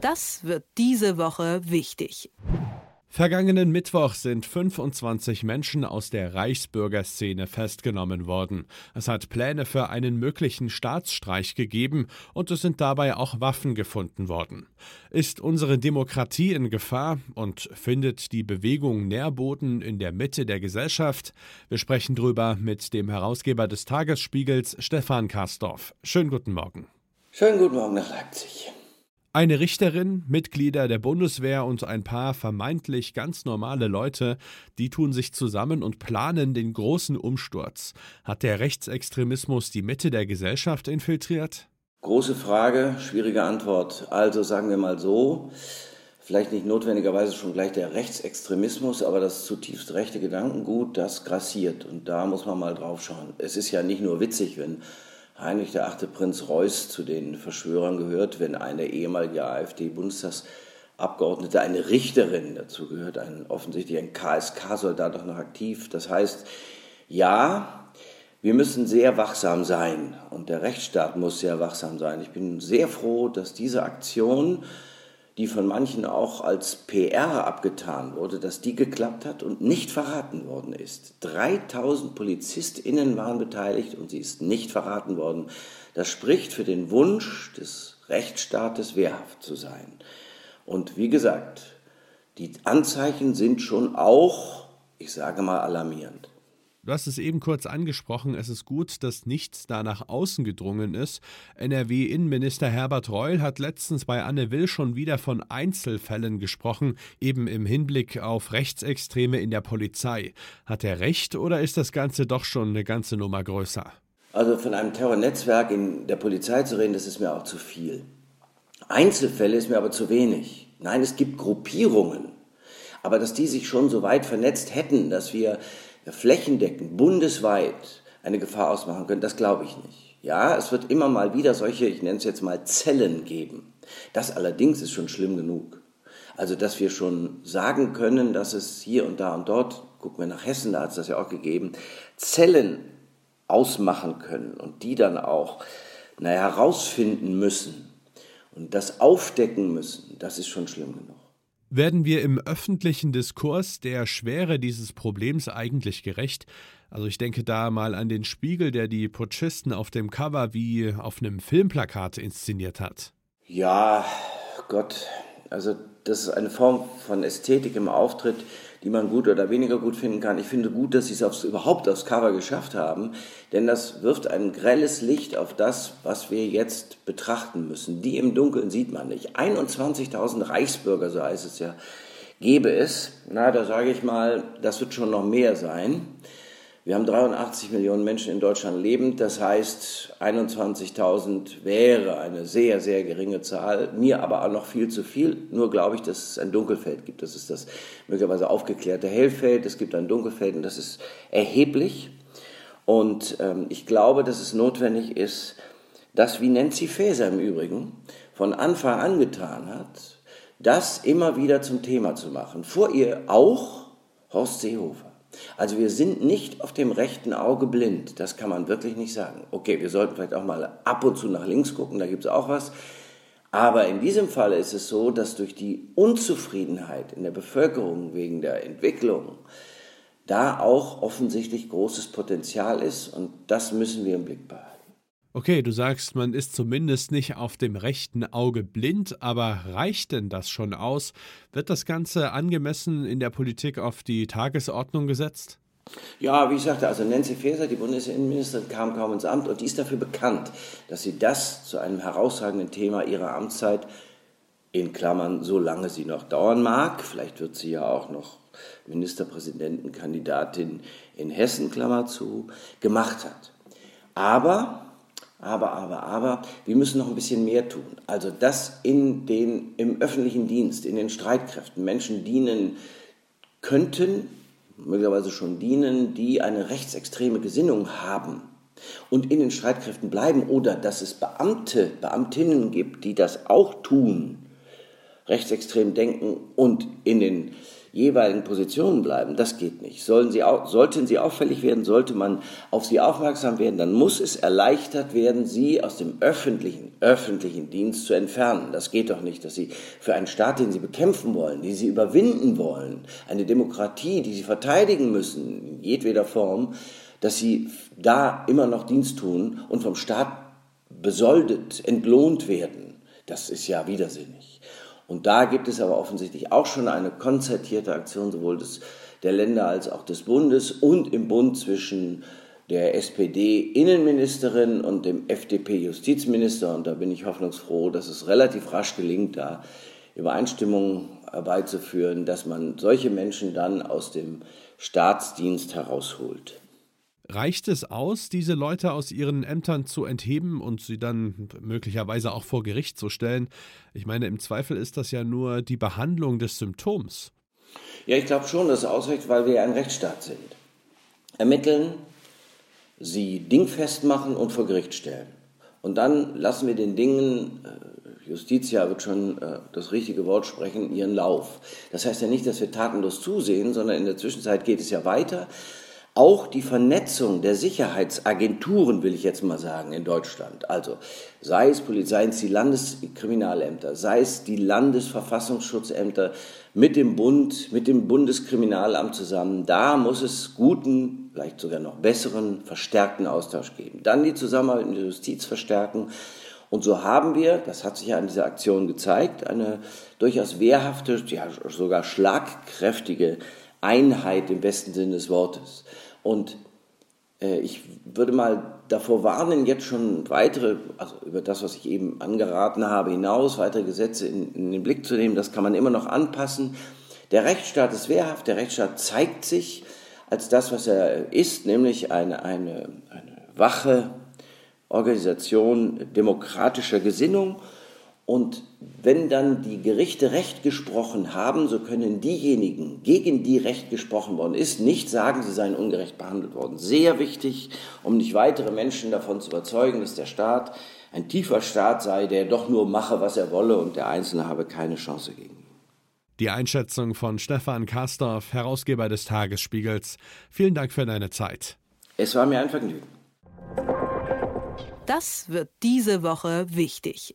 Das wird diese Woche wichtig. Vergangenen Mittwoch sind 25 Menschen aus der Reichsbürgerszene festgenommen worden. Es hat Pläne für einen möglichen Staatsstreich gegeben und es sind dabei auch Waffen gefunden worden. Ist unsere Demokratie in Gefahr und findet die Bewegung Nährboden in der Mitte der Gesellschaft? Wir sprechen drüber mit dem Herausgeber des Tagesspiegels, Stefan Karsdorf. Schönen guten Morgen. Schönen guten Morgen nach Leipzig. Eine Richterin, Mitglieder der Bundeswehr und ein paar vermeintlich ganz normale Leute, die tun sich zusammen und planen den großen Umsturz. Hat der Rechtsextremismus die Mitte der Gesellschaft infiltriert? Große Frage, schwierige Antwort. Also sagen wir mal so, vielleicht nicht notwendigerweise schon gleich der Rechtsextremismus, aber das zutiefst rechte Gedankengut, das grassiert. Und da muss man mal drauf schauen. Es ist ja nicht nur witzig, wenn Heinrich der achte Prinz Reuß zu den Verschwörern gehört, wenn eine ehemalige AfD-Bundestagsabgeordnete, eine Richterin dazu gehört, ein, offensichtlich ein KSK-Soldat auch noch aktiv. Das heißt, ja, wir müssen sehr wachsam sein und der Rechtsstaat muss sehr wachsam sein. Ich bin sehr froh, dass diese Aktion die von manchen auch als PR abgetan wurde, dass die geklappt hat und nicht verraten worden ist. 3000 PolizistInnen waren beteiligt und sie ist nicht verraten worden. Das spricht für den Wunsch des Rechtsstaates, wehrhaft zu sein. Und wie gesagt, die Anzeichen sind schon auch, ich sage mal, alarmierend. Du hast es eben kurz angesprochen, es ist gut, dass nichts da nach außen gedrungen ist. NRW-Innenminister Herbert Reul hat letztens bei Anne Will schon wieder von Einzelfällen gesprochen, eben im Hinblick auf Rechtsextreme in der Polizei. Hat er recht oder ist das Ganze doch schon eine ganze Nummer größer? Also von einem Terrornetzwerk in der Polizei zu reden, das ist mir auch zu viel. Einzelfälle ist mir aber zu wenig. Nein, es gibt Gruppierungen. Aber dass die sich schon so weit vernetzt hätten, dass wir flächendeckend, bundesweit eine Gefahr ausmachen können, das glaube ich nicht. Ja, es wird immer mal wieder solche, ich nenne es jetzt mal Zellen geben. Das allerdings ist schon schlimm genug. Also, dass wir schon sagen können, dass es hier und da und dort, gucken wir nach Hessen, da hat es das ja auch gegeben, Zellen ausmachen können und die dann auch naja, herausfinden müssen und das aufdecken müssen, das ist schon schlimm genug. Werden wir im öffentlichen Diskurs der Schwere dieses Problems eigentlich gerecht? Also ich denke da mal an den Spiegel, der die Putschisten auf dem Cover wie auf einem Filmplakat inszeniert hat. Ja, Gott, also das ist eine Form von Ästhetik im Auftritt, die man gut oder weniger gut finden kann. Ich finde gut, dass sie es aufs, überhaupt aufs Cover geschafft haben, denn das wirft ein grelles Licht auf das, was wir jetzt betrachten müssen. Die im Dunkeln sieht man nicht. 21.000 Reichsbürger, so heißt es ja, gäbe es. Na, da sage ich mal, das wird schon noch mehr sein. Wir haben 83 Millionen Menschen in Deutschland lebend, das heißt 21.000 wäre eine sehr, sehr geringe Zahl, mir aber auch noch viel zu viel. Nur glaube ich, dass es ein Dunkelfeld gibt. Das ist das möglicherweise aufgeklärte Hellfeld, es gibt ein Dunkelfeld und das ist erheblich. Und ähm, ich glaube, dass es notwendig ist, dass, wie Nancy Faeser im Übrigen von Anfang an getan hat, das immer wieder zum Thema zu machen. Vor ihr auch Horst Seehofer. Also wir sind nicht auf dem rechten Auge blind, das kann man wirklich nicht sagen. Okay, wir sollten vielleicht auch mal ab und zu nach links gucken, da gibt es auch was. Aber in diesem Fall ist es so, dass durch die Unzufriedenheit in der Bevölkerung wegen der Entwicklung da auch offensichtlich großes Potenzial ist und das müssen wir im Blick behalten. Okay, du sagst, man ist zumindest nicht auf dem rechten Auge blind, aber reicht denn das schon aus? Wird das Ganze angemessen in der Politik auf die Tagesordnung gesetzt? Ja, wie ich sagte, also Nancy Faeser, die Bundesinnenministerin, kam kaum ins Amt und die ist dafür bekannt, dass sie das zu einem herausragenden Thema ihrer Amtszeit, in Klammern, solange sie noch dauern mag, vielleicht wird sie ja auch noch Ministerpräsidentenkandidatin in Hessen, Klammer zu, gemacht hat. Aber aber, aber, aber, wir müssen noch ein bisschen mehr tun. Also, dass in den, im öffentlichen Dienst, in den Streitkräften Menschen dienen könnten, möglicherweise schon dienen, die eine rechtsextreme Gesinnung haben und in den Streitkräften bleiben oder dass es Beamte, Beamtinnen gibt, die das auch tun, rechtsextrem denken und in den jeweiligen Positionen bleiben, das geht nicht. Sollen sie, sollten sie auffällig werden, sollte man auf sie aufmerksam werden, dann muss es erleichtert werden, sie aus dem öffentlichen, öffentlichen Dienst zu entfernen. Das geht doch nicht, dass sie für einen Staat, den sie bekämpfen wollen, den sie überwinden wollen, eine Demokratie, die sie verteidigen müssen, in jedweder Form, dass sie da immer noch Dienst tun und vom Staat besoldet, entlohnt werden. Das ist ja widersinnig. Und da gibt es aber offensichtlich auch schon eine konzertierte Aktion sowohl des, der Länder als auch des Bundes und im Bund zwischen der SPD-Innenministerin und dem FDP-Justizminister. Und da bin ich hoffnungsfroh, dass es relativ rasch gelingt, da Übereinstimmung herbeizuführen, dass man solche Menschen dann aus dem Staatsdienst herausholt. Reicht es aus, diese Leute aus ihren Ämtern zu entheben und sie dann möglicherweise auch vor Gericht zu stellen? Ich meine, im Zweifel ist das ja nur die Behandlung des Symptoms. Ja, ich glaube schon, dass es ausreicht, weil wir ein Rechtsstaat sind. Ermitteln, sie dingfest machen und vor Gericht stellen. Und dann lassen wir den Dingen, äh, Justitia wird schon äh, das richtige Wort sprechen, ihren Lauf. Das heißt ja nicht, dass wir tatenlos zusehen, sondern in der Zwischenzeit geht es ja weiter. Auch die Vernetzung der Sicherheitsagenturen, will ich jetzt mal sagen, in Deutschland, also sei es Polizei, die Landeskriminalämter, sei es die Landesverfassungsschutzämter mit dem Bund, mit dem Bundeskriminalamt zusammen, da muss es guten, vielleicht sogar noch besseren, verstärkten Austausch geben. Dann die Zusammenarbeit mit der Justiz verstärken. Und so haben wir, das hat sich ja an dieser Aktion gezeigt, eine durchaus wehrhafte, ja sogar schlagkräftige Einheit im besten Sinne des Wortes. Und äh, ich würde mal davor warnen, jetzt schon weitere, also über das, was ich eben angeraten habe, hinaus, weitere Gesetze in, in den Blick zu nehmen. Das kann man immer noch anpassen. Der Rechtsstaat ist wehrhaft, der Rechtsstaat zeigt sich als das, was er ist, nämlich eine, eine, eine wache Organisation demokratischer Gesinnung und wenn dann die Gerichte Recht gesprochen haben, so können diejenigen, gegen die Recht gesprochen worden ist, nicht sagen, sie seien ungerecht behandelt worden. Sehr wichtig, um nicht weitere Menschen davon zu überzeugen, dass der Staat ein tiefer Staat sei, der doch nur mache, was er wolle und der Einzelne habe keine Chance gegen ihn. Die Einschätzung von Stefan Kastorf, Herausgeber des Tagesspiegels. Vielen Dank für deine Zeit. Es war mir ein Vergnügen. Das wird diese Woche wichtig.